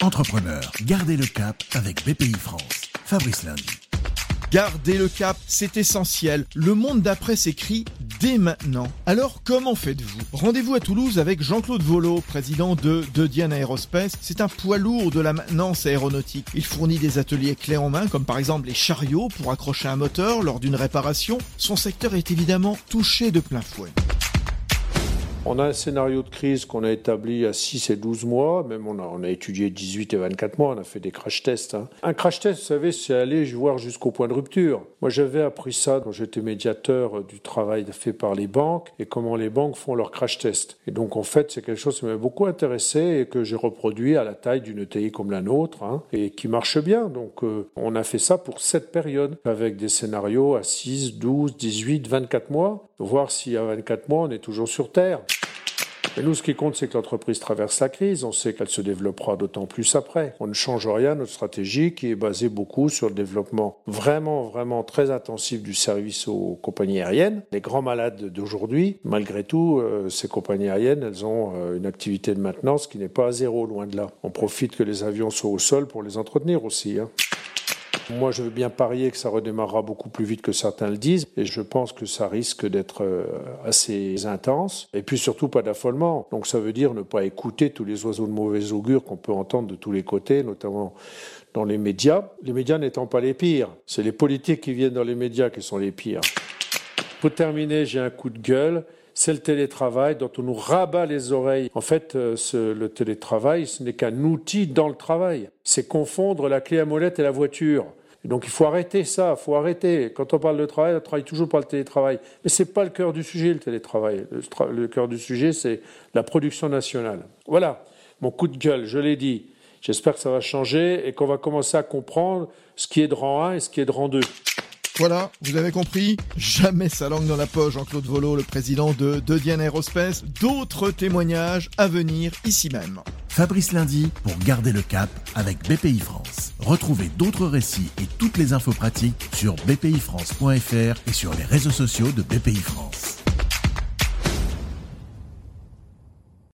Entrepreneur, gardez le cap avec BPI France. Fabrice Lundi. Gardez le cap, c'est essentiel. Le monde d'après s'écrit dès maintenant. Alors comment faites-vous? Rendez-vous à Toulouse avec Jean-Claude Volo, président de De Diane Aerospace. C'est un poids lourd de la maintenance aéronautique. Il fournit des ateliers clés en main, comme par exemple les chariots pour accrocher un moteur lors d'une réparation. Son secteur est évidemment touché de plein fouet. On a un scénario de crise qu'on a établi à 6 et 12 mois, même on a, a étudié 18 et 24 mois, on a fait des crash tests. Hein. Un crash test, vous savez, c'est aller voir jusqu'au point de rupture. Moi, j'avais appris ça quand j'étais médiateur du travail fait par les banques et comment les banques font leurs crash tests. Et donc, en fait, c'est quelque chose qui m'a beaucoup intéressé et que j'ai reproduit à la taille d'une ETI comme la nôtre hein, et qui marche bien. Donc, euh, on a fait ça pour cette période avec des scénarios à 6, 12, 18, 24 mois, voir si à 24 mois, on est toujours sur Terre. Et nous, ce qui compte, c'est que l'entreprise traverse la crise. On sait qu'elle se développera d'autant plus après. On ne change rien. Notre stratégie, qui est basée beaucoup sur le développement vraiment, vraiment très intensif du service aux compagnies aériennes. Les grands malades d'aujourd'hui, malgré tout, euh, ces compagnies aériennes, elles ont euh, une activité de maintenance qui n'est pas à zéro, loin de là. On profite que les avions soient au sol pour les entretenir aussi. Hein. Moi, je veux bien parier que ça redémarrera beaucoup plus vite que certains le disent, et je pense que ça risque d'être euh, assez intense, et puis surtout pas d'affolement. Donc ça veut dire ne pas écouter tous les oiseaux de mauvais augure qu'on peut entendre de tous les côtés, notamment dans les médias. Les médias n'étant pas les pires, c'est les politiques qui viennent dans les médias qui sont les pires. Pour terminer, j'ai un coup de gueule c'est le télétravail dont on nous rabat les oreilles. En fait, euh, le télétravail, ce n'est qu'un outil dans le travail. C'est confondre la clé à molette et la voiture. Donc il faut arrêter ça, il faut arrêter. Quand on parle de travail, on travaille toujours par le télétravail. Mais ce n'est pas le cœur du sujet, le télétravail. Le, le cœur du sujet, c'est la production nationale. Voilà, mon coup de gueule, je l'ai dit. J'espère que ça va changer et qu'on va commencer à comprendre ce qui est de rang 1 et ce qui est de rang 2. Voilà, vous avez compris Jamais sa langue dans la poche, Jean-Claude Volo, le président de, de Diane Aerospace. D'autres témoignages à venir ici même. Fabrice Lundi pour garder le cap avec BPI France. Retrouvez d'autres récits et toutes les infos pratiques sur bpifrance.fr et sur les réseaux sociaux de BPI France.